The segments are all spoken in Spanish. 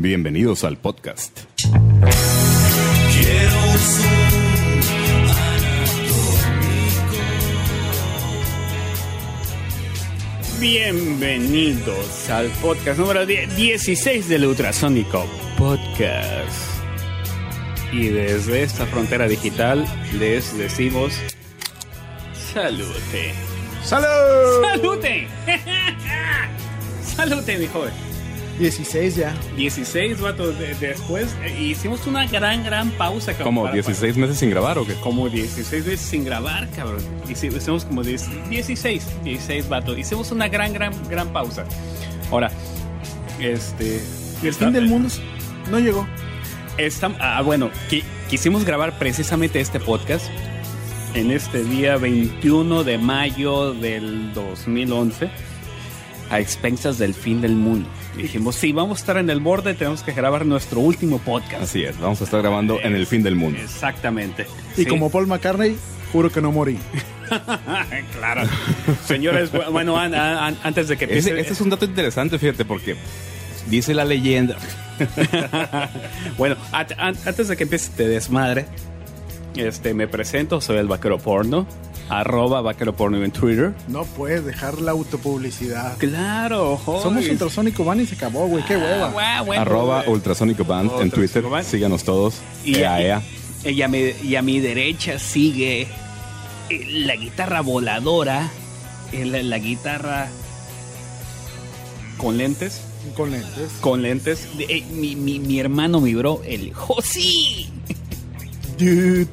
Bienvenidos al podcast. Bienvenidos al podcast número 16 del Ultrasónico Podcast. Y desde esta frontera digital les decimos salute. ¡Salud! ¡Salute! ¡Salute, mi joven! 16 ya. 16 vatos de- después eh, hicimos una gran, gran pausa. cabrón, ¿Como para- 16 meses sin grabar o qué? Como 16 veces sin grabar, cabrón. Hici- Hicimos como 10 16, 16 vatos. Hicimos una gran, gran, gran pausa. Ahora, este. El fin del mundo no llegó. Está, ah, bueno, qui- quisimos grabar precisamente este podcast en este día 21 de mayo del 2011 a expensas del fin del mundo. Dijimos, sí, vamos a estar en el borde, tenemos que grabar nuestro último podcast. Así es, vamos a estar grabando en el fin del mundo. Exactamente. Y Sí. como Paul McCartney, juro que no morí. claro. Señores, bu- bueno, an- an- antes de que empiece... Ese es un dato interesante, fíjate, porque dice la leyenda. bueno, antes de que empiece este desmadre, este, me presento, soy el vaquero porno, arroba vaquero porno en Twitter. No puedes dejar la autopublicidad. Claro, joder. Somos Ultrasónico Van y se acabó, güey. Qué Ah, hueva. bueno, Arroba güey. Ultrasónico Band en Twitter. Band. Síganos todos. Y, Ea, ea. y- y a mi, y a mi derecha sigue eh, la guitarra voladora, eh, la, la guitarra con lentes, Con lentes. con lentes. de- eh, mi, mi, mi hermano, mi bro, el Josi. Dude.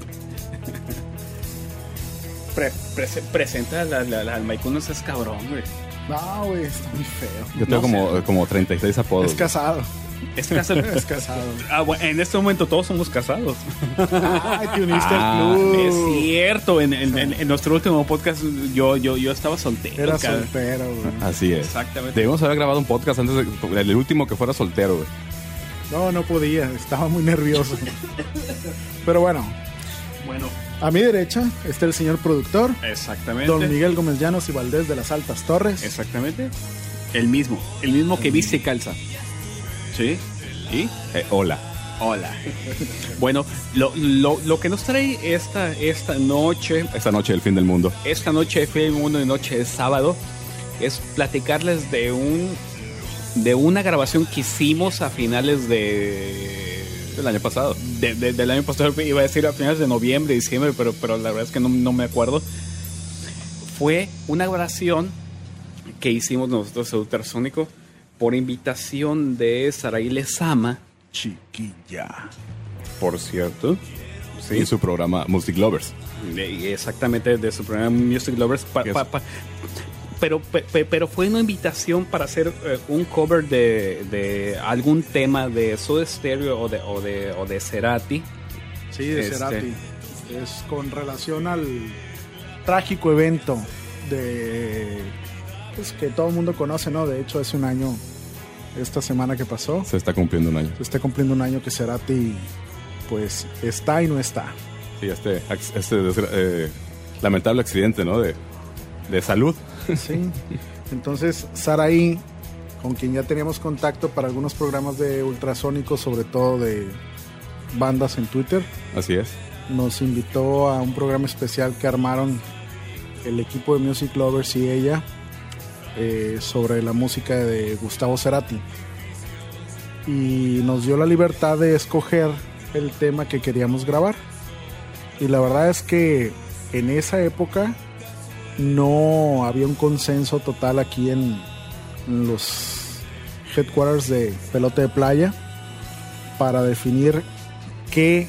Pre- prese- presenta la, la, la- al Mike, no seas cabrón, güey. No, güey, está muy feo. Yo tengo no como, como 36 apodos. Es casado. Es casado. Es casado. Ah, bueno, en este momento todos somos casados. Ay, te uniste Ah, al club. Es cierto, en, en- en- en nuestro último podcast yo, yo, yo estaba soltero. Era cabrón. soltero, güey. Así es. Exactamente. Debimos haber grabado un podcast antes de, el último que fuera soltero, güey. No, no podía. Estaba muy nervioso. Pero bueno, Bueno, a mi derecha está el señor productor, exactamente. don Miguel Gómez Llanos y Valdés de las Altas Torres. Exactamente. El mismo. El mismo que viste y calza. ¿Sí? ¿Y? Eh, hola. Hola. bueno, lo, lo, lo que nos trae esta, esta noche, Esta noche del fin del mundo. esta noche de Film Mundo y noche de sábado, es platicarles de un de una grabación que hicimos a finales de El año pasado. de- de- del año pasado, iba a decir a finales de noviembre, diciembre, pero, pero la verdad es que no, no me acuerdo. Fue una grabación que hicimos nosotros, el Ultrasónico, por invitación de Saraí Lezama, Chiquilla. por cierto. Sí. En su programa Music Lovers. Exactamente de su programa Music Lovers. pa- pa- pa- pero, pe- pe- pero fue una invitación para hacer eh, un cover de, de algún tema de Soda Stereo o de, o de, o de Cerati. Sí, de Este. Cerati. Es con relación al trágico evento de pues, que todo el mundo conoce, ¿no? De hecho, hace un año, esta semana que pasó, Se está cumpliendo un año. se está cumpliendo un año que Cerati, pues, está y no está. Sí, este, este eh, lamentable accidente, ¿no? De, de salud. Sí. Entonces, Saraí, con quien ya teníamos contacto para algunos programas de ultrasónicos, sobre todo de bandas en Twitter, Así es. nos invitó a un programa especial que armaron el equipo de Music Lovers y ella eh, sobre la música de Gustavo Cerati. Y nos dio la libertad de escoger el tema que queríamos grabar. Y la verdad es que en esa época no había un consenso total aquí en, en los headquarters de pelota de playa para definir qué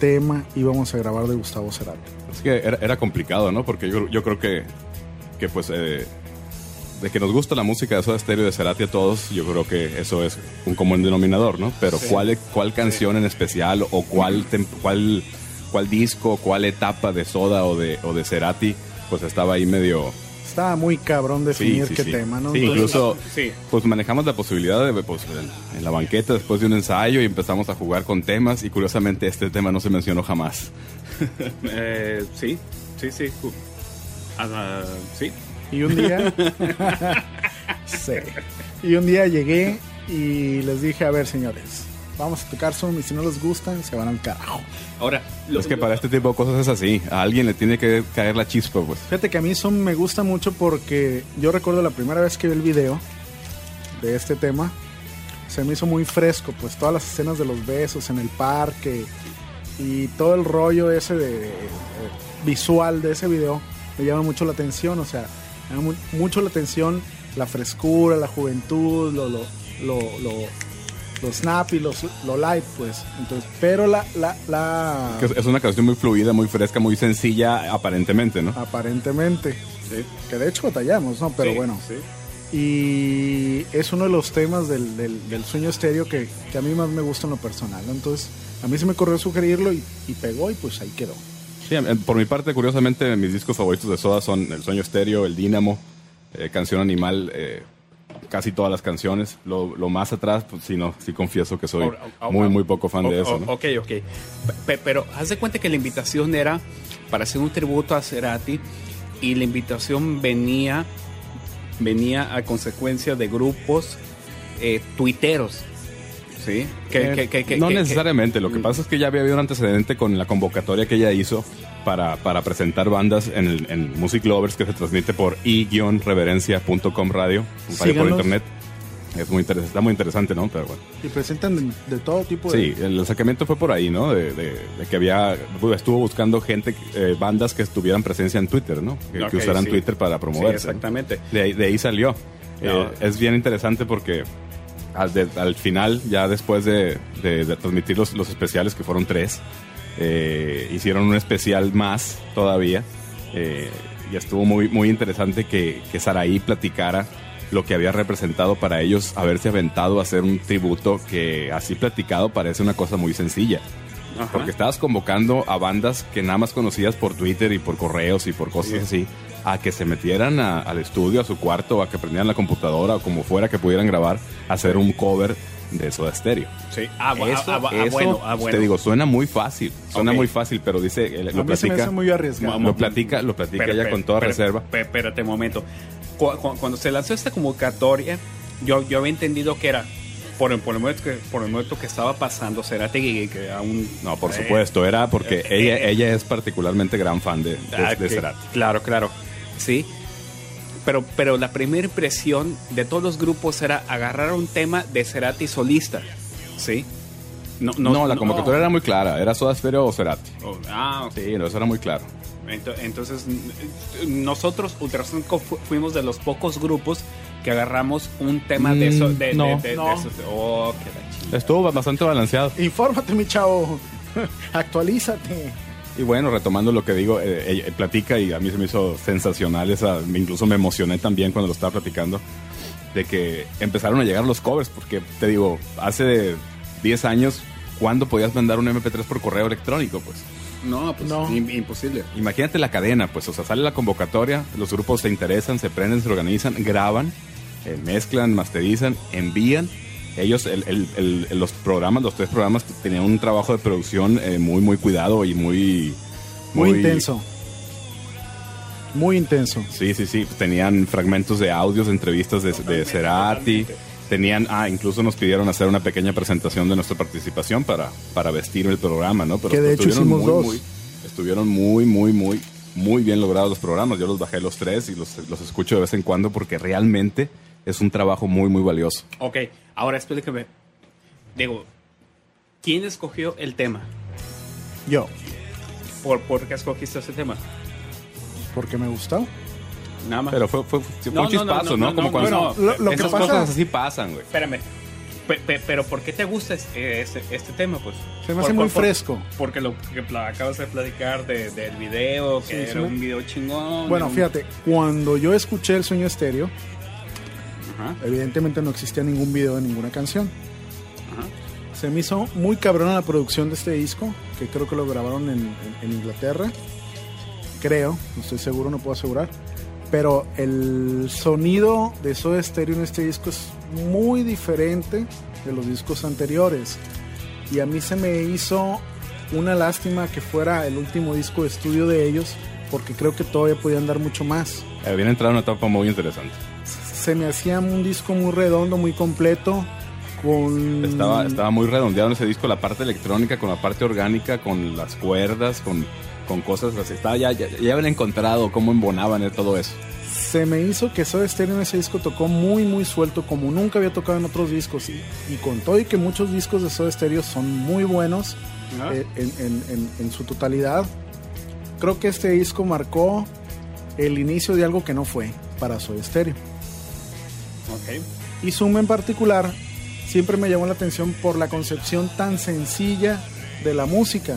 tema íbamos a grabar de Gustavo Cerati. Es que era, era complicado, ¿no? Porque yo, yo creo que, que pues, eh, de que nos gusta la música de Soda Stereo y de Cerati a todos, yo creo que eso es un común denominador, ¿no? Pero ¿cuál, cuál canción en especial o cuál, tem- cuál, cuál disco, cuál etapa de Soda o de, o de Cerati, pues estaba ahí medio... Estaba muy cabrón definir sí, qué sí. tema, ¿no? Sí, Entonces, incluso Sí. pues manejamos la posibilidad de pues en, en la banqueta después de un ensayo y empezamos a jugar con temas y curiosamente este tema no se mencionó jamás. Eh, sí, sí, sí. Uh, ah, sí. Y un día. sí. Y un día llegué Y les dije, a ver, señores, vamos a tocar Zoom y si no les gustan, se van al carajo. Ahora, es que para este tipo de cosas es así. A alguien le tiene que caer la chispa, pues. Fíjate que a mí Zoom me gusta mucho porque yo recuerdo la primera vez que vi el video de este tema, se me hizo muy fresco, pues todas las escenas de los besos en el parque y todo el rollo ese de, eh, visual de ese video me llama mucho la atención, o sea, me llama mucho la atención la frescura, la juventud, lo, lo, lo, lo lo snappy, lo, lo light, pues. Entonces, pero la, la, la... Es una canción muy fluida, muy fresca, muy sencilla, aparentemente, ¿no? Aparentemente. Sí. Que de hecho batallamos, ¿no? Pero bueno. Sí. Y es uno de los temas del, del, sueño estéreo que, que, a mí más me gusta en lo personal. ¿no? Entonces, a mí se me ocurrió sugerirlo y, y, pegó y pues ahí quedó. Sí, por mi parte, curiosamente, mis discos favoritos de Soda son El Sueño Estéreo, El Dínamo, eh, Canción Animal, eh, casi todas las canciones. Lo, más atrás, pues sí, no, sí confieso que soy muy, muy poco fan de eso. ¿no? Ok, ok. pero haz de cuenta que la invitación era para hacer un tributo a Cerati y la invitación venía, venía a consecuencia de grupos eh, tuiteros. ¿Sí? Que, no necesariamente. Lo que pasa es que ya había habido un antecedente con la convocatoria que ella hizo para, para presentar bandas en, el, en Music Lovers que se transmite por i-reverencia.com radio, un radio por internet. Es muy interesante, está muy interesante, ¿no? Pero bueno. Y presentan de, todo tipo de... Sí, el sacamiento fue por ahí, ¿no? De, de, que había, estuvo buscando gente, eh, bandas que tuvieran presencia en Twitter, ¿no? Que, usaran Twitter para promover. exactamente. De, ahí, de ahí salió. Eh, es bien interesante porque al, al, final, ya después de, transmitir los, los especiales, que fueron tres, eh, hicieron un especial más todavía. Eh, y estuvo muy, muy interesante que, que Saraí platicara lo que había representado para ellos haberse aventado a hacer un tributo que así platicado parece una cosa muy sencilla. Porque estabas convocando a bandas que nada más conocías por Twitter y por correos y por cosas así, a que se metieran al estudio, a su cuarto, a que prendieran la computadora o como fuera que pudieran grabar, hacer un cover de Soda Stereo. Sí, ah, eso, ah, ah, bueno, ah, bueno. Te digo, suena muy fácil, suena muy fácil, pero dice, eh, lo platica, muy arriesgado. Lo platica, lo platica ella con toda reserva. Espérate un momento. Cuando se lanzó esta convocatoria, yo, yo había entendido que era por el, por el, momento, que, por el momento que estaba pasando Cerati que, que aún no por supuesto era porque eh, ella eh, ella es particularmente gran fan de, de, de Cerati claro claro sí pero, pero la primera impresión de todos los grupos era agarrar un tema de Cerati solista, ¿sí? No, no, la convocatoria era muy clara, era Soda Stereo o Cerati. Oh, ah, Sí, eso era muy claro. Entonces, nosotros, Ultrasanco, fuimos de los pocos grupos que agarramos un tema de eso. De, no, de, no. oh, Estuvo bastante balanceado. Infórmate, mi chavo. Actualízate. Y bueno, retomando lo que digo, eh, platica y a mí se me hizo sensacional, esa, incluso me emocioné también cuando lo estaba platicando, de que empezaron a llegar los covers, porque te digo, hace 10 años, ¿cuándo podías mandar un MP3 por correo electrónico? Pues no, pues no. imposible. Imagínate la cadena, pues, o sea, sale la convocatoria, los grupos se interesan, se prenden, se organizan, graban, eh, mezclan, masterizan, envían ellos, el, el, los programas, los tres programas tenían un trabajo de producción eh, muy, muy cuidado y muy, muy... intenso. Muy intenso. Sí, sí, sí. Tenían fragmentos de audios, de entrevistas de, de Cerati. Tenían, ah, incluso nos pidieron hacer una pequeña presentación de nuestra participación para, para vestir el programa, ¿no? Pero que de hecho hicimos muy, dos. Muy, estuvieron muy, muy, muy, muy bien logrados los programas. Yo los bajé los tres y los, los escucho de vez en cuando porque realmente es un trabajo muy, muy valioso. Ok, ahora explícame. Digo, ¿quién escogió el tema? Yo. ¿Por, ¿Por qué escogiste ese tema? Porque me gustó. Nada más. Pero fue, fue, fue un chispazo, ¿no? Como cuando lo, lo esas que pasa, cosas así pasan, güey. Espérame. pero ¿por qué te gusta este, este, este tema? Pues se me hace muy fresco. porque lo que acabas de platicar de, del video, que sí, era un video chingón. Bueno, fíjate, cuando yo escuché el sueño estéreo, Evidentemente no existía ningún video de ninguna canción. Se me hizo muy cabrona la producción de este disco, que creo que lo grabaron en, Inglaterra. Creo, no estoy seguro, no puedo asegurar. Pero el sonido de Soda Stereo en este disco es muy diferente de los discos anteriores. Y a mí se me hizo una lástima que fuera el último disco de estudio de ellos, porque creo que todavía podían dar mucho más. Habían entrado en una etapa muy interesante se me hacía un disco muy redondo, muy completo. con... Estaba, estaba muy redondeado en ese disco la parte electrónica con la parte orgánica, con las cuerdas, con, con cosas así. Estaba ya, ya, ya habían encontrado cómo embonaban en todo eso. Se me hizo que Soda Stereo en ese disco tocó muy muy suelto como nunca había tocado en otros discos y, y con todo y que muchos discos de Soda Stereo son muy buenos eh, en, en- en- en su totalidad. Creo que este disco marcó el inicio de algo que no fue para Soda Stereo. Ok. Y Zoom en particular siempre me llamó la atención por la concepción tan sencilla de la música.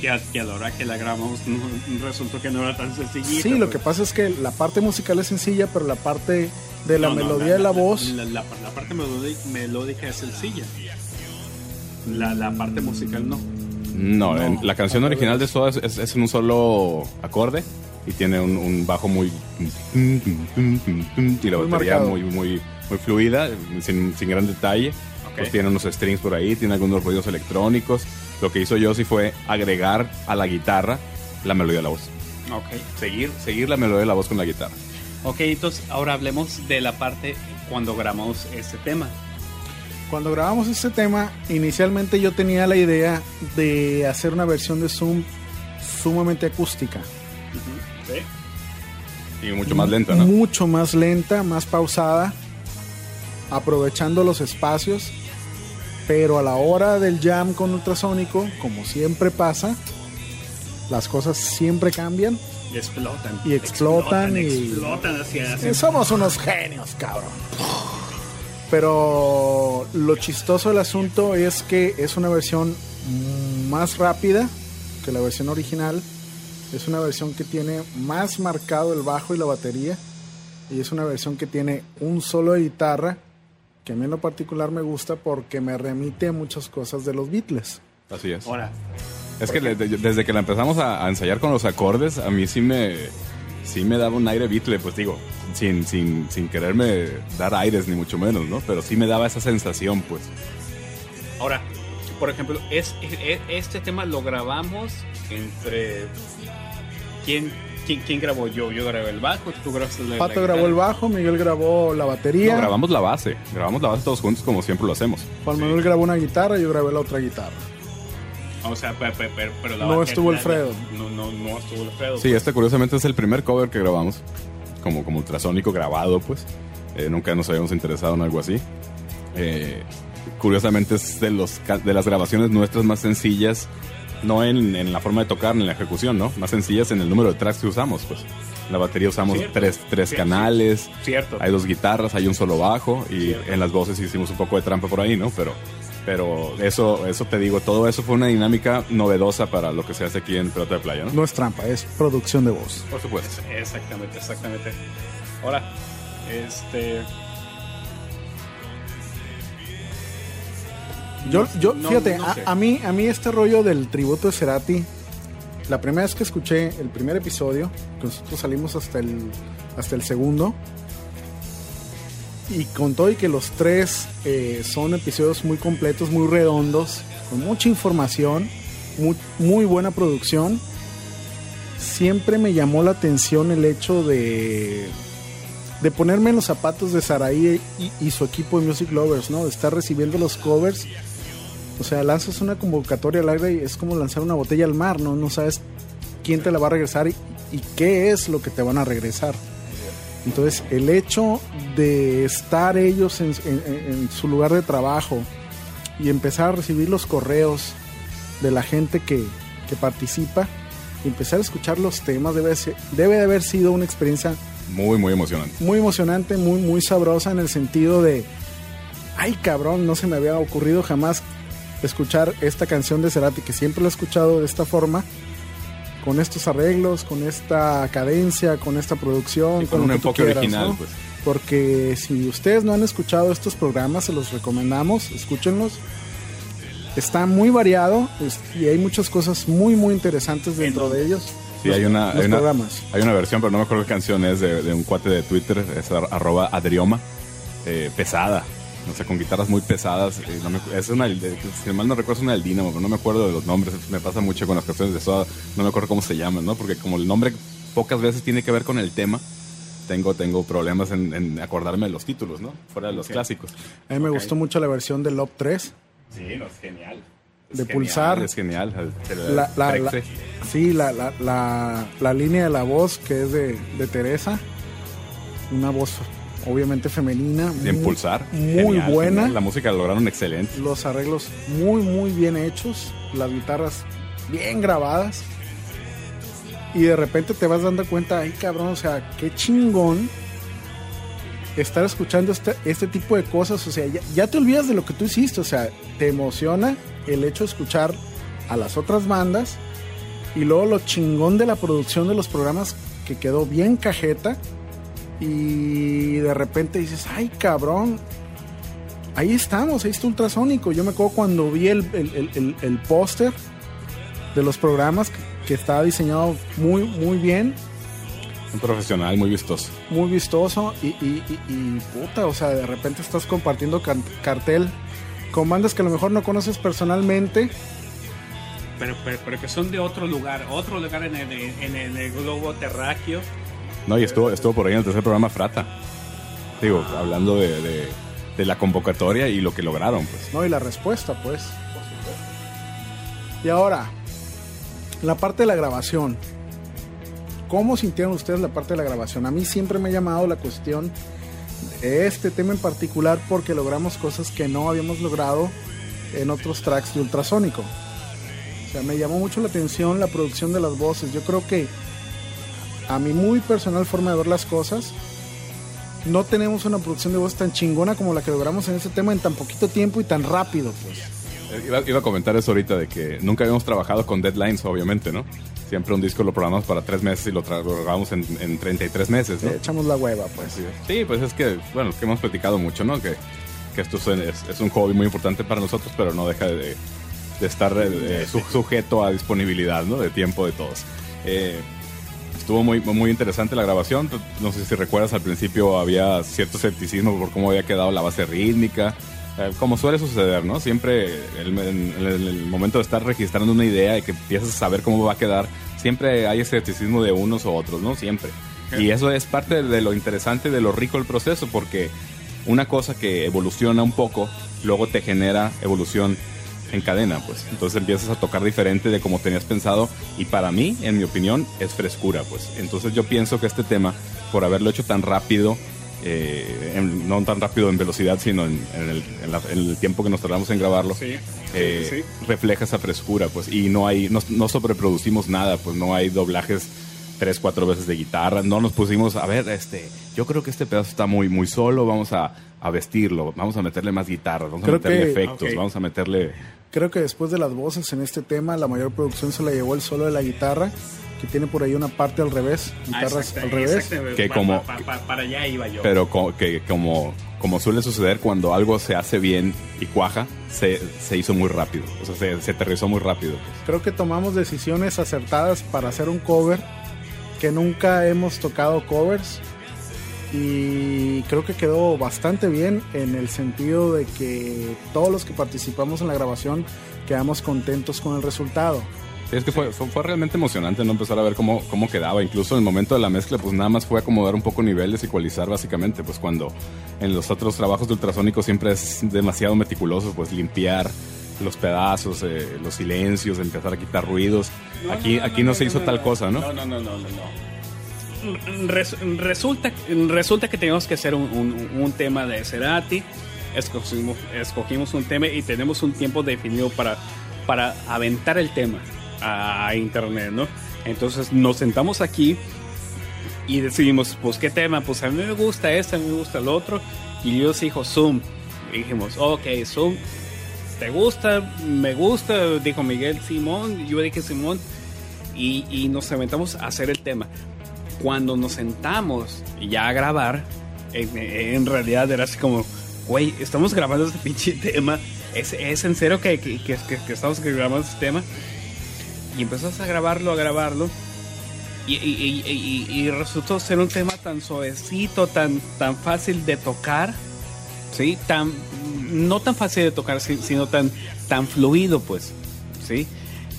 Que a, que a la hora que la grabamos no, resultó que no era tan sencillito. Sí, lo pues. que pasa es que la parte musical es sencilla, pero la parte de la No, no, melodía de la, voz... La, la- la parte melódica, es sencilla. La, la parte musical no. No, No, en- la canción al original de. Soda es, es- es en un solo acorde y tiene un, un bajo muy y la Muy batería marcado. muy muy muy fluida, sin, sin gran detalle. Pues tiene unos strings por ahí, tiene algunos ruidos electrónicos. Lo que hizo Yossi fue agregar a la guitarra la melodía de la voz. Ok. Seguir, seguir la melodía de la voz con la guitarra. Ok, entonces ahora hablemos de la parte cuando grabamos este tema. Cuando grabamos este tema, inicialmente yo tenía la idea de hacer una versión de Zoom sumamente acústica. Y mucho más lenta, ¿no? Mucho más lenta, más pausada, aprovechando los espacios. Pero a la hora del jam con ultrasónico, como siempre pasa, las cosas siempre cambian. Y explotan. Y explotan y- Explotan hacia, hacia- Eh, Somos unos genios, cabrón. Pero lo chistoso del asunto es que es una versión más rápida que la versión original. Es una versión que tiene más marcado el bajo y la batería. Y es una versión que tiene un solo de guitarra que a mí en lo particular me gusta porque me remite a muchas cosas de los Beatles. Así es. Ahora, Es que le- desde que la empezamos a, a ensayar con los acordes, a mí sí me, sí me daba un aire Beatle, pues digo, sin, sin, sin quererme dar aires ni mucho menos, ¿no? Pero sí me daba esa sensación, pues. ahora, por ejemplo, es, es- este tema lo grabamos entre. ¿Quién, quién, quién grabó yo? Yo grabé el bajo, tú grabaste la Pato la grabó el bajo, Miguel grabó la batería, No, grabamos la base, grabamos la base todos juntos como siempre lo hacemos. Juan Manuel grabó una guitarra, yo grabé la otra guitarra. O sea, pe- pe- pe- pero, la No batería- estuvo Alfredo. No, no, no estuvo Alfredo. Sí, este curiosamente es el primer cover que grabamos, como, como ultrasónico grabado, pues. Eh, nunca nos habíamos interesado en algo así. Eh, curiosamente es de, los, de las grabaciones nuestras más sencillas, no en, en la forma de tocar ni en la ejecución, ¿no? Más sencillas en el número de tracks que usamos, pues. En la batería usamos Cierto. tres, tres canales, Cierto. hay dos guitarras, hay un solo bajo y Cierto. en las voces hicimos un poco de trampa por ahí, ¿no? Pero, pero eso, eso te digo, todo eso fue una dinámica novedosa para lo que se hace aquí en Pelota de Playa, ¿no? No es trampa, es producción de voz. Por supuesto. Exactamente, exactamente. Ahora, este. Yo, yo no- fíjate, no a- a, mí, a mí este rollo del tributo de Cerati, la primera vez que escuché el primer episodio, que nosotros salimos hasta el, hasta el segundo, y con todo y que los tres eh, son episodios muy completos, muy redondos, con mucha información, muy, muy buena producción, siempre me llamó la atención el hecho de, de ponerme en los zapatos de Saraí y, y su equipo de Music Lovers, ¿no? De estar recibiendo los covers. O sea, lanzas una convocatoria al aire y es como lanzar una botella al mar, ¿no? No sabes quién te la va a regresar y, y qué es lo que te van a regresar. Entonces, el hecho de estar ellos en, en- en su lugar de trabajo y empezar a recibir los correos de la gente que, que participa y empezar a escuchar los temas debe, ser- debe de haber sido una experiencia Muy, muy emocionante. muy emocionante, muy, muy sabrosa en el sentido de, ay cabrón, no se me había ocurrido jamás escuchar esta canción de Cerati, que siempre la he escuchado de esta forma, con estos arreglos, con esta cadencia, con esta producción, Y con lo un que tú enfoque quieras, original, ¿no? pues. Porque si ustedes no han escuchado estos programas, se los recomendamos, escúchenlos. Está muy variado y hay muchas cosas muy, muy interesantes dentro de ellos. Sí, Los- hay una, los hay, una, programas. hay una versión, pero no me acuerdo qué canción es, de, de un cuate de Twitter, es ar- arroba adrioma, eh, pesada. O sea, con guitarras muy pesadas. eh, no me- es una, de- si mal no recuerdo, es una del Dynamo, pero no me acuerdo de los nombres. Me pasa mucho con las canciones de Soda. No me acuerdo cómo se llaman, ¿no? Porque como el nombre pocas veces tiene que ver con el tema, tengo, tengo problemas en, acordarme de los títulos, ¿no? Fuera de los clásicos. A mí me gustó mucho la versión del Lop 3. Sí, no, es genial. de pulsar. Es genial. La, sí, la, la, la, línea de la voz que es de, de Teresa. Una voz obviamente femenina. De impulsar. Muy buena. La música la lograron excelente. Los arreglos muy, muy bien hechos. Las guitarras bien grabadas. Y de repente te vas dando cuenta, ay cabrón, o sea, qué chingón estar escuchando este, este tipo de cosas. O sea, ya, te olvidas de lo que tú hiciste. O sea, te emociona el hecho de escuchar a las otras bandas. Y luego lo chingón de la producción de los programas que quedó bien cajeta. Y de repente dices, ay cabrón, ahí estamos, ahí está Ultrasónico. Yo me acuerdo cuando vi el, el póster de los programas que estaba diseñado muy, muy bien. Un profesional muy vistoso. Muy vistoso y, y, puta, o sea, de repente estás compartiendo cartel con bandas que a lo mejor no conoces personalmente. Pero, pero, que son de otro lugar, otro lugar en el, en el globo terráqueo. No, y estuvo, estuvo por ahí en el tercer programa Frata. Digo, hablando de, de, la convocatoria y lo que lograron, pues. No, y la respuesta, pues. Y ahora, la parte de la grabación. ¿Cómo sintieron ustedes la parte de la grabación? A mí siempre me ha llamado la cuestión de este tema en particular porque logramos cosas que no habíamos logrado en otros tracks de ultrasónico. O sea, me llamó mucho la atención la producción de las voces. Yo creo que a mi muy personal forma de ver las cosas, no tenemos una producción de voz tan chingona como la que logramos en este tema en tan poquito tiempo y tan rápido, pues. Iba, a comentar eso ahorita de que nunca habíamos trabajado con deadlines, obviamente, ¿no? Siempre un disco lo programamos para tres meses y lo grabamos en, en 33 meses, ¿no? echamos la hueva, pues. Sí, pues es que, bueno, que hemos platicado mucho, ¿no? Que, que esto es, es, un hobby muy importante para nosotros, pero no deja de, de estar eh, sujeto a disponibilidad, ¿no? De tiempo de todos. Eh, estuvo muy, muy interesante la grabación. No sé si recuerdas, al principio había cierto escepticismo por cómo había quedado la base rítmica. Eh, como suele suceder, ¿no? Siempre en el, momento de estar registrando una idea y que empiezas a saber cómo va a quedar, siempre hay escepticismo de unos o otros, ¿no? Siempre. Y eso es parte de lo interesante, de lo rico del proceso, porque una cosa que evoluciona un poco, luego te genera evolución en cadena, pues. Entonces empiezas a tocar diferente de como tenías pensado y para mí, en mi opinión, es frescura, pues. Entonces yo pienso que este tema, por haberlo hecho tan rápido, eh, no tan rápido en velocidad, sino en, el, tiempo que nos tardamos en grabarlo, eh, refleja esa frescura, pues, y no hay, no, sobreproducimos nada, pues no hay doblajes tres, cuatro veces de guitarra, no nos pusimos, a ver, este, yo creo que este pedazo está muy, muy solo, vamos a, vestirlo, vamos a meterle más guitarras, vamos a meterle efectos, vamos a meterle... Creo que después de las voces en este tema, la mayor producción se la llevó el solo de la guitarra que tiene por ahí una parte al revés, guitarras al revés. Que como, para allá iba yo. Pero que como, como suele suceder cuando algo se hace bien y cuaja, se, se hizo muy rápido. O sea, se, se aterrizó muy rápido. Creo que tomamos decisiones acertadas para hacer un cover que nunca hemos tocado covers y creo que quedó bastante bien en el sentido de que todos los que participamos en la grabación quedamos contentos con el resultado es que fue, realmente emocionante no empezar a ver cómo, cómo quedaba. Incluso en el momento de la mezcla, pues nada más fue acomodar un poco niveles, ecualizar básicamente. Pues cuando en los otros trabajos de ultrasónico siempre es demasiado meticuloso, pues limpiar los pedazos, eh, los silencios, empezar a quitar ruidos. aquí no, aquí no, se hizo tal cosa, ¿no? No, no, no, no, no. resulta, resulta que tenemos que hacer un, un, tema de Cerati. Escogimos, escogimos un tema y tenemos un tiempo definido para, para aventar el tema a, internet, ¿no? Entonces nos sentamos aquí y decidimos, pues, ¿qué tema? Pues a mí me gusta este, a mí me gusta el otro. Y yo dijo Zoom. Y dijimos, ok, Zoom, ¿te gusta? Me gusta, dijo Miguel Simón. Yo dije Simón. Y, y nos sentamos a hacer el tema. Cuando nos sentamos ya a grabar, en, realidad era así como, güey, estamos grabando este pinche tema. ¿Es, es en serio que, que, que, que estamos grabando este tema? y empezás a grabarlo, a grabarlo. Y, resultó ser un tema tan suavecito, tan, tan fácil de tocar, ¿sí? Tan, no tan fácil de tocar, sino tan, tan fluido, pues, ¿sí?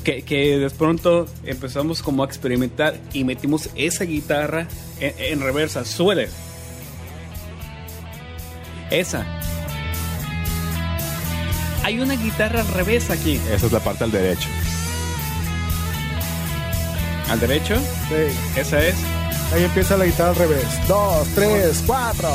que, que de pronto empezamos como a experimentar y metimos esa guitarra en, en reversa. Suele. Esa. Hay una guitarra al revés aquí. Esa es la parte al derecho. ¿Al derecho? Sí. Esa es. Ahí empieza la guitarra al revés. Dos, tres, cuatro.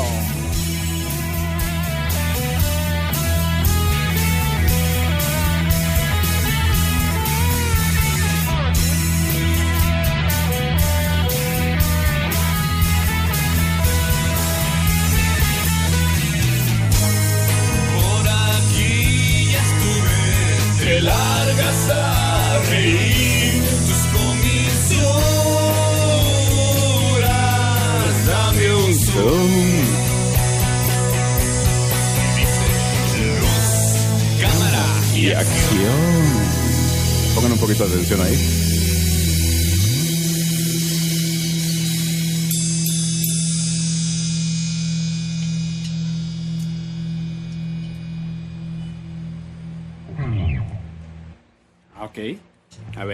Atención ahí.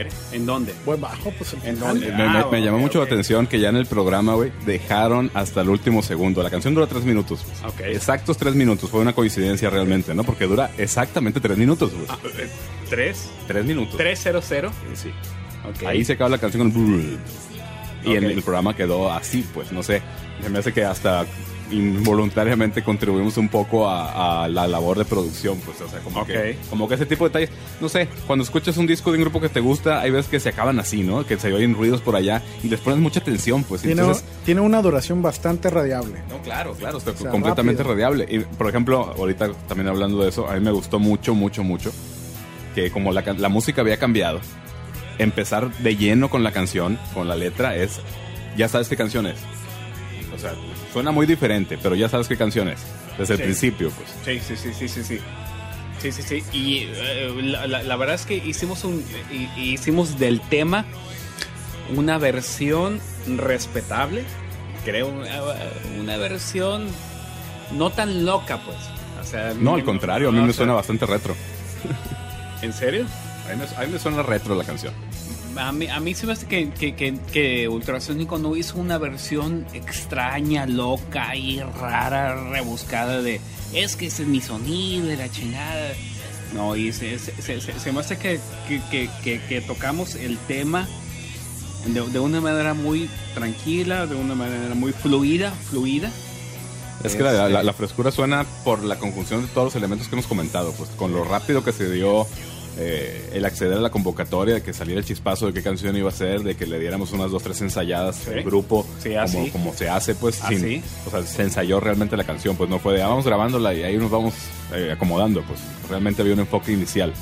Ver, ¿en dónde? Buen bajo, pues ¿En dónde? Me, me- Ah, me llamó mucho la atención que ya en el programa, güey, dejaron hasta el último segundo. La canción dura tres minutos. Exactos tres minutos. Fue una coincidencia realmente, ¿no? Porque dura exactamente tres minutos, güey. Ah, eh, ¿Tres? Tres minutos. ¿300? Sí. Ok. Ahí se acaba la canción con... Y en el programa quedó así, pues, no sé. Se me hace que hasta involuntariamente contribuimos un poco a, a la labor de producción, pues, o sea, como, Ok. que, como que ese tipo de detalles, no sé, cuando escuchas un disco de un grupo que te gusta, hay veces que se acaban así, ¿no? Que se oyen ruidos por allá y les pones mucha atención, pues, Tiene, entonces... tiene una duración bastante radiable. No, claro, claro, está sea, completamente rápido. radiable. Y, por ejemplo, ahorita también hablando de eso, a mí me gustó mucho, mucho, mucho que como la, la música había cambiado, empezar de lleno con la canción, con la letra, es, ya sabes qué canción es. O sea, suena muy diferente, pero ya sabes qué canción es, desde Sí. el principio, pues. Sí, sí, sí, sí, sí, sí. Sí, sí, sí. Y eh, la, la- la verdad es que hicimos un hi- hicimos del tema una versión respetable, creo, una, una versión no tan loca, pues. O sea, No, al contrario, a mí no, me o sea, suena bastante retro. ¿En serio? A mí, me, a mí me suena retro la canción. A mí, a mí se me hace que, que, que, que Ultrasónico no hizo una versión extraña, loca y rara, rebuscada de es que ese es mi sonido y la chingada. No, y se, se, se- me hace que, que, que- que- que tocamos el tema de, de una manera muy tranquila, de una manera muy fluida, fluida. Es que la, la- Este- la frescura suena por la conjunción de todos los elementos que hemos comentado, pues con lo rápido que se dio eh, el acceder a la convocatoria, de que saliera el chispazo de qué canción iba a ser, de que le diéramos unas dos, tres ensayadas Sí. al grupo, Sí, como, así. como se hace, pues, Así. sin, o sea, se ensayó realmente la canción, pues no fue de, ah, vamos grabándola y ahí nos vamos eh, acomodando, pues realmente había un enfoque inicial.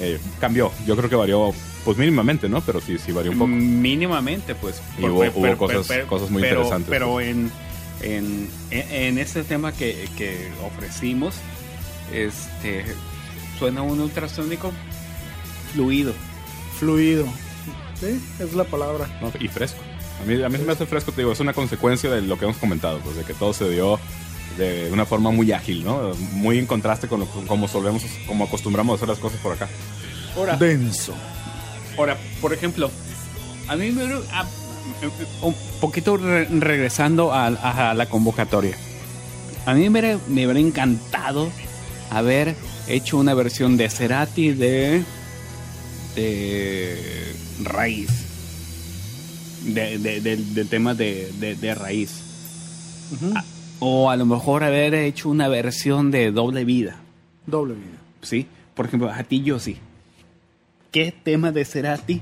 Eh, cambió, yo creo que varió, pues mínimamente, ¿no? Pero sí, sí varió un poco. Mínimamente, pues. Y hubo- hubo cosas- cosas muy pero- interesantes, Pero en, en, en, en este tema que, que ofrecimos, este suena un ultrasónico fluido. Fluido. Sí, es la palabra. ¿no? y fresco. A mí, a mí se me hace fresco, te digo, es una consecuencia de lo que hemos comentado, pues de que todo se dio de una forma muy ágil, ¿no? Muy en contraste con, lo, con cómo solemos, como acostumbramos a hacer las cosas por acá. Ahora, Denso. ahora por ejemplo, a mí me hubiera- a- un poquito re- regresando a, a la convocatoria. A mí me me hubiera encantado haber hecho una versión de Cerati de, de Raíz. De- de- del- del tema de, de- de Raíz. Ah, O a lo mejor haber hecho una versión de Doble Vida. Doble vida. ¿sí? Por ejemplo, a ti yo sí. ¿Qué tema de Cerati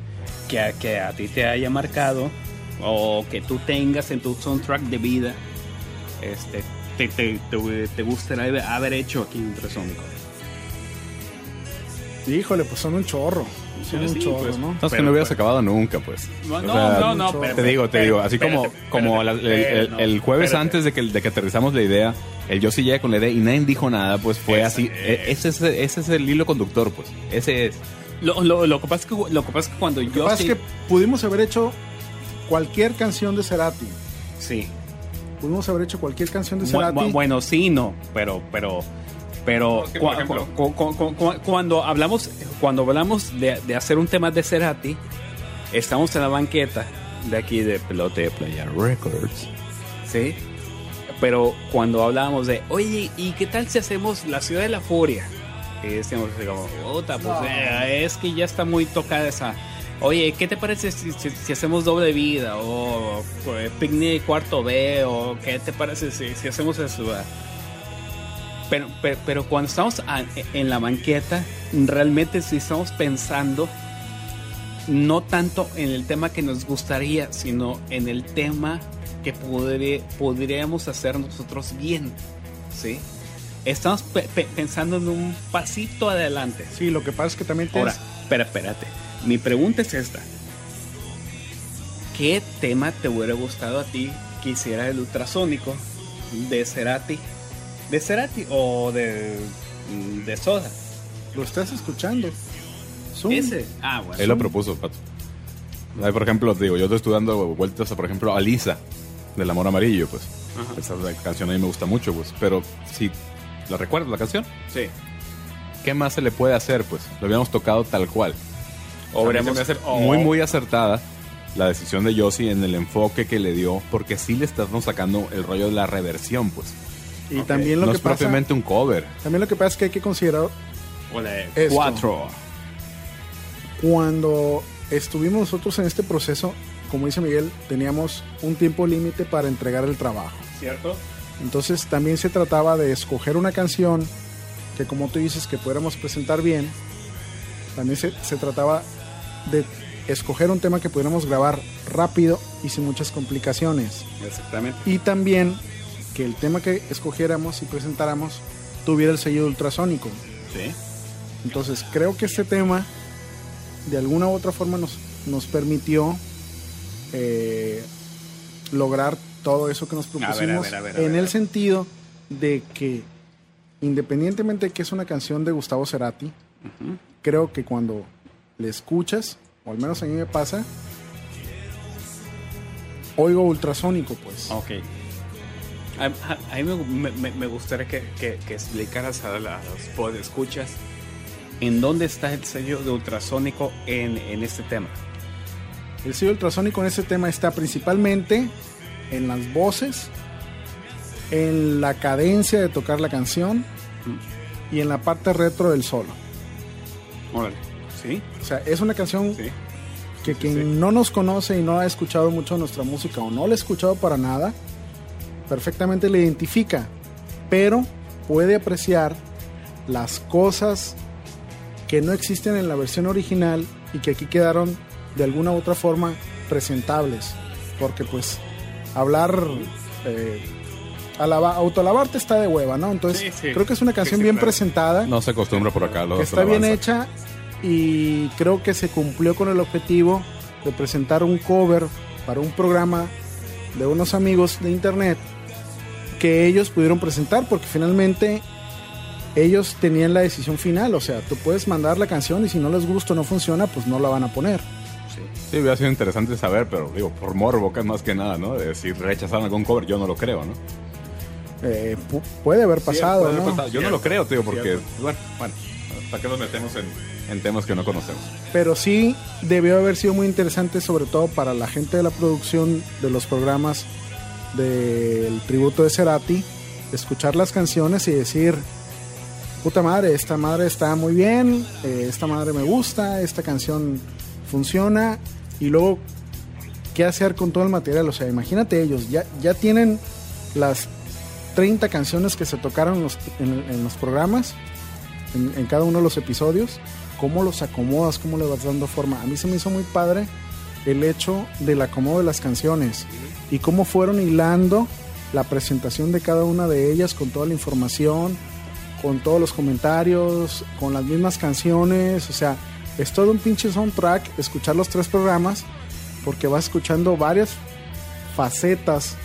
que a, que a ti te haya marcado o que tú tengas en tu soundtrack de vida este, te, te, te, te gustaría haber- hecho aquí en Ultrasónico? Híjole, pues son un chorro. Sí, un sí, chorro, pues. ¿no? Entonces que no hubieras pues, acabado nunca, pues. No, O no, sea, no, no, te pero- Te digo, te pero- digo, así como, espérate, como la- el, el- no, el jueves espérate. antes de que, de que aterrizamos la idea, el yo sí llegué con la idea y nadie dijo nada, pues fue así. E- Ese es, ese es el hilo conductor, pues. Ese es. Lo, lo, lo que pasa es que, lo que pasa es que cuando Lo que yo pasa sí, es que pudimos haber hecho cualquier canción de Cerati. sí. Pudimos haber hecho cualquier canción de Bu- Cerati. bu- Bueno, sí, no, pero, pero, pero, cu- cu- cu- cuando hablamos cuando hablamos de, de hacer un tema de Cerati, estamos en la banqueta de aquí de Pelote de Playa Records. ¿Sí? Pero cuando hablábamos de, oye, ¿y qué tal si hacemos la ciudad de la furia? Y decíamos así como, puta, pues eh, es que ya está muy tocada esa. Oye, ¿qué te parece si, si- si hacemos doble vida? O eh, picnic cuarto B, o ¿qué te parece si, si hacemos eso? Pero, pero, pero cuando estamos a- en la banqueta, realmente sí estamos pensando no tanto en el tema que nos gustaría, sino en el tema que podré- podríamos hacer nosotros bien, ¿sí? Estamos pe- pe- pensando en un pasito adelante. Sí, lo que pasa es que también te Ahora, espera, espérate. Mi pregunta es esta. ¿Qué tema te hubiera gustado a ti que hiciera el ultrasónico de Cerati? ¿De Cerati o de, de Soda? lo estás escuchando. Zoom. Ese. Ah, bueno. Él lo propuso, Pato. Ahí, por ejemplo, te digo, yo te estoy dando vueltas a, por ejemplo, a Lisa, del Amor Amarillo, pues. Ajá. Esa la canción a mí me gusta mucho, pues. Pero si la recuerdas, la canción, Sí. ¿qué más se le puede hacer, pues? Lo habíamos tocado tal cual. O A me hace muy, muy acertada la decisión de Yossi en el enfoque que le dio, porque sí le estamos sacando el rollo de la reversión, pues. Y también lo no que es pasa, propiamente un cover. también lo que pasa es que hay que considerar O la de Esto. cuatro. cuando estuvimos nosotros en este proceso, como dice Miguel, teníamos un tiempo límite para entregar el trabajo. ¿Cierto? Entonces también se trataba de escoger una canción que como tú dices que pudiéramos presentar bien. También se, se trataba de escoger un tema que pudiéramos grabar rápido y sin muchas complicaciones. Exactamente. Y también que el tema que escogiéramos y presentáramos tuviera el sello de ultrasónico. Sí. Entonces creo que este tema de alguna u otra forma nos, nos permitió eh, lograr todo eso que nos ver, a propusimos ver, a ver, a en el sentido de que independientemente de que es una canción de Gustavo Cerati, creo que cuando le escuchas, o al menos a mí me pasa, oigo ultrasónico pues. Ok. A, a- a mí me, me- me gustaría que, que- que explicaras a, la- a los podescuchas en dónde está el sello de ultrasónico en, en este tema. El sello ultrasónico en este tema está principalmente en las voces, en la cadencia de tocar la canción y en la parte retro del solo. Órale. ¿Sí? O sea, es una canción Sí. que sí, quien sí. no nos conoce y no ha escuchado mucho nuestra música o no la ha escuchado para nada, perfectamente la identifica, pero puede apreciar las cosas que no existen en la versión original y que aquí quedaron de alguna u otra forma presentables. Porque pues hablar, eh, alaba- autoalabarte está de hueva, ¿no? Entonces Sí, sí. creo que es una canción Sí, sí, bien claro. presentada No se acostumbra por acá. Los que está bien hecha y creo que se cumplió con el objetivo de presentar un cover para un programa de unos amigos de internet que ellos pudieron presentar porque finalmente ellos tenían la decisión final, o sea, tú puedes mandar la canción y si no les gusta o no funciona, pues no la van a poner. Sí, hubiera sido interesante saber, pero digo, por morbo, que es más que nada, ¿no? De si rechazaron algún cover, yo no lo creo, ¿no? Eh, pu- puede haber pasado, Puede ¿no? pasar. Yo no lo creo, tío, porque, bueno, bueno, ¿para qué nos metemos en, en temas que no conocemos? pero sí debió haber sido muy interesante, sobre todo para la gente de la producción de los programas del tributo de Cerati, escuchar las canciones y decir, puta madre, esta madre está muy bien, eh, esta madre me gusta, esta canción funciona, y luego, ¿qué hacer con todo el material? O sea, imagínate ellos, ya, ya tienen las 30 canciones que se tocaron en los, programas, en, en cada uno de los episodios, cómo los acomodas, cómo le vas dando forma. A mí se me hizo muy padre el hecho del acomodo de las canciones y cómo fueron hilando la presentación de cada una de ellas con toda la información, con todos los comentarios, con las mismas canciones. O sea, es todo un pinche soundtrack escuchar los tres programas porque vas escuchando varias facetas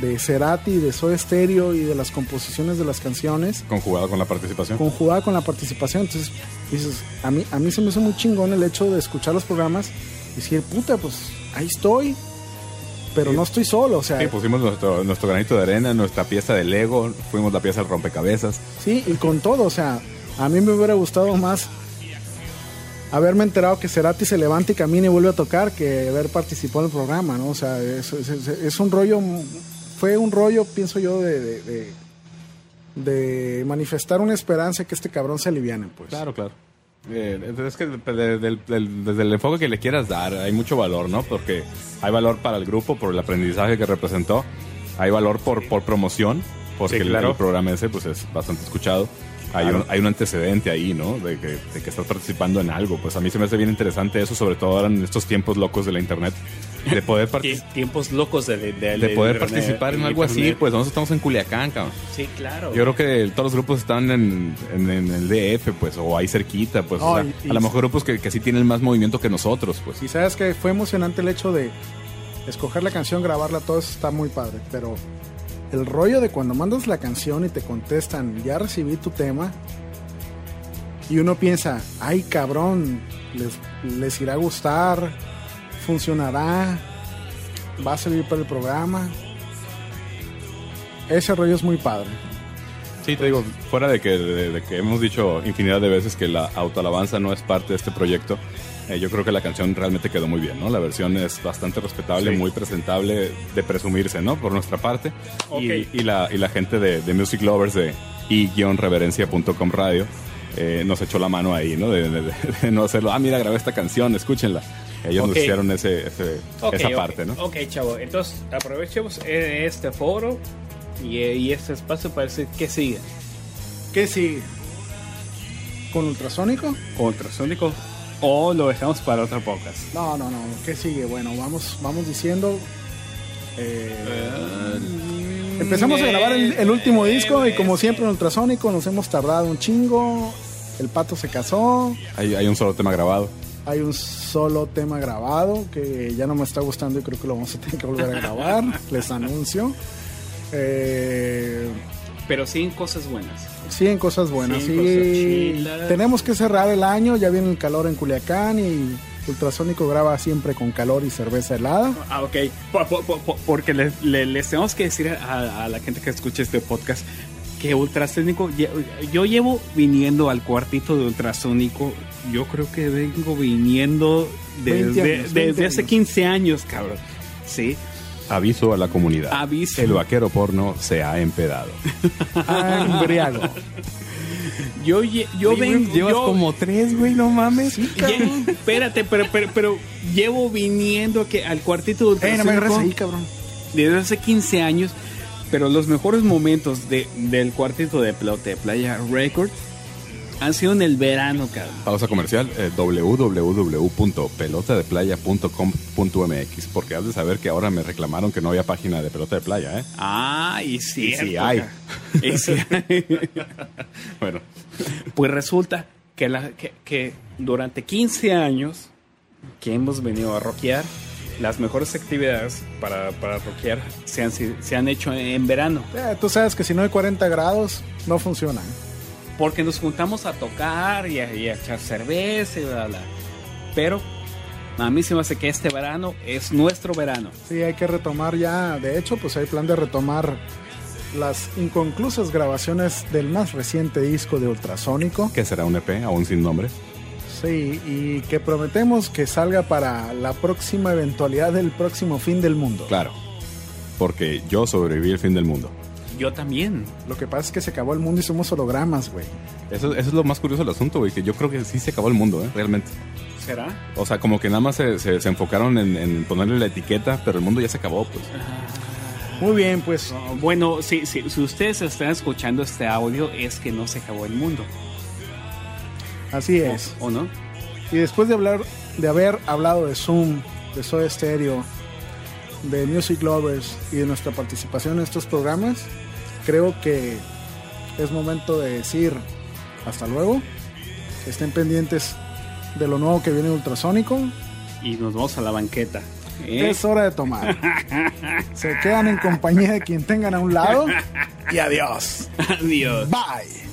de Cerati, de Soda Stereo y de las composiciones de las canciones Conjugado con la participación. conjugada con la participación. Entonces, dices, a mí, a mí se me hizo muy chingón el hecho de escuchar los programas decir, puta, pues ahí estoy, pero no estoy solo, o sea, Sí, pusimos nuestro, nuestro granito de arena, nuestra pieza de Lego, fuimos la pieza del rompecabezas. sí, y con todo, o sea, a mí me hubiera gustado más haberme enterado que Cerati se levanta y camina y vuelve a tocar que haber participado en el programa, ¿no? O sea, es, es- es- es un rollo, fue un rollo, pienso yo, de, de, de- de manifestar una esperanza que este cabrón se aliviane, pues. Claro, claro. Eh, es que desde el enfoque que le quieras dar, hay mucho valor, ¿no? Porque hay valor para el grupo por el aprendizaje que representó, hay valor por, por promoción, porque Sí, el- el, programa ese pues es bastante escuchado. Hay, un, hay un antecedente ahí, ¿no? De que, de que estás participando en algo. Pues a mí se me hace bien interesante eso, sobre todo ahora en estos tiempos locos de la internet, de poder, partic- Tie- Tiempos locos de, de, de de poder internet- participar en algo así. Pues nosotros estamos en Culiacán, cabrón. Sí, claro. Yo creo que todos los grupos están en, en- en el DF, pues, o ahí cerquita, pues. o No, sea, y- y- a lo mejor grupos que, que sí tienen más movimiento que nosotros, pues. Y sabes que fue emocionante el hecho de escoger la canción, grabarla, todo eso está muy padre. Pero el rollo de cuando mandas la canción y te contestan, ya recibí tu tema, y uno piensa, ay cabrón, les, les irá a gustar, funcionará, va a servir para el programa. Ese rollo es muy padre. Sí, te digo, fuera de que, de, de que hemos dicho infinidad de veces que la autoalabanza no es parte de este proyecto, eh, yo creo que la canción realmente quedó muy bien, ¿no? La versión es bastante respetable, Sí. muy presentable, de presumirse, ¿no? Por nuestra parte. Ok. Y, y la, y la gente de, de Music Lovers de i-reverencia.com radio eh, nos echó la mano ahí, ¿no? De, de- de no hacerlo, ah, mira, grabé esta canción, escúchenla. Ellos Ok. nos hicieron ese, ese- esa parte, ¿no? Ok, chavo. Entonces, aprovechemos eh, este foro y, eh, y este espacio para decir qué sigue. ¿Qué sigue? ¿Con ultrasónico? Ultrasónico o lo dejamos para otra podcast. No, no, no. ¿Qué sigue? Bueno, vamos, vamos diciendo. eh, empezamos a grabar el, el último disco y como siempre en ultrasónico nos hemos tardado un chingo. El pato se casó. Hay, hay un solo tema grabado. Hay un solo tema grabado que ya no me está gustando y creo que lo vamos a tener que volver a grabar. Les anuncio. Eh, Pero sin cosas buenas. sí, en cosas buenas. Sí, Sí, cosas chilas. tenemos que cerrar el año. Ya viene el calor en Culiacán y Ultrasónico graba siempre con calor y cerveza helada. Ah, ok. Po- po- po- po- porque le- le- les tenemos que decir a, a la gente que escucha este podcast que Ultrasónico, yo llevo viniendo al cuartito de Ultrasónico, yo creo que vengo viniendo 20 desde, años, 20 desde hace años. 15 años, cabrón. Sí. Aviso a la comunidad. Aviso. El vaquero porno se ha empedado. Embriago. Yo, yo vengo. yo- tres, güey, no mames. lle- espérate, pero, pero, pero llevo viniendo que al cuartito de Eh, no me ahí, cabrón. desde hace 15 años, pero los mejores momentos de, del cuartito de de Playa Records han sido en el verano, cabrón. Pausa comercial, eh, www.pelotadeplaya.com.mx porque has de saber que ahora me reclamaron que no había página de pelota de playa, ¿eh? Ah, y sí, Y sí hay. Y sí hay. Bueno, Pues resulta que, la, que, que durante 15 años que hemos venido a rockear, las mejores actividades para, para rockear se han, se han hecho en verano. Eh, tú sabes que si no hay 40 grados, no funciona. Porque nos juntamos a tocar y a, y a echar cerveza y bla, bla. Pero a mí se me hace que este verano es nuestro verano. Sí, hay que retomar ya. De hecho, pues hay plan de retomar las inconclusas grabaciones del más reciente disco de Ultrasónico. que será un EP aún sin nombre. Sí, y que prometemos que salga para la próxima eventualidad del próximo fin del mundo. Claro, porque yo sobreviví el fin del mundo. Yo también. Lo que pasa es que se acabó el mundo y somos hologramas, güey. Eso, eso es lo más curioso del asunto, güey, que yo creo que sí se acabó el mundo, ¿eh? Realmente. ¿Será? O sea, como que nada más se, se- se enfocaron en, en ponerle la etiqueta, pero el mundo ya se acabó, pues. Muy bien, pues No, bueno, si, si, si ustedes están escuchando este audio, es que no se acabó el mundo. así es. ¿O no? Y después de hablar, de haber hablado de Zoom, de Soda Stereo, de Music Lovers y de nuestra participación en estos programas, creo que es momento de decir hasta luego. Estén pendientes de lo nuevo que viene Ultrasónico. Y nos vamos a la banqueta. ¿eh? Es hora de tomar. Se quedan en compañía de quien tengan a un lado. Y adiós. Adiós. Bye.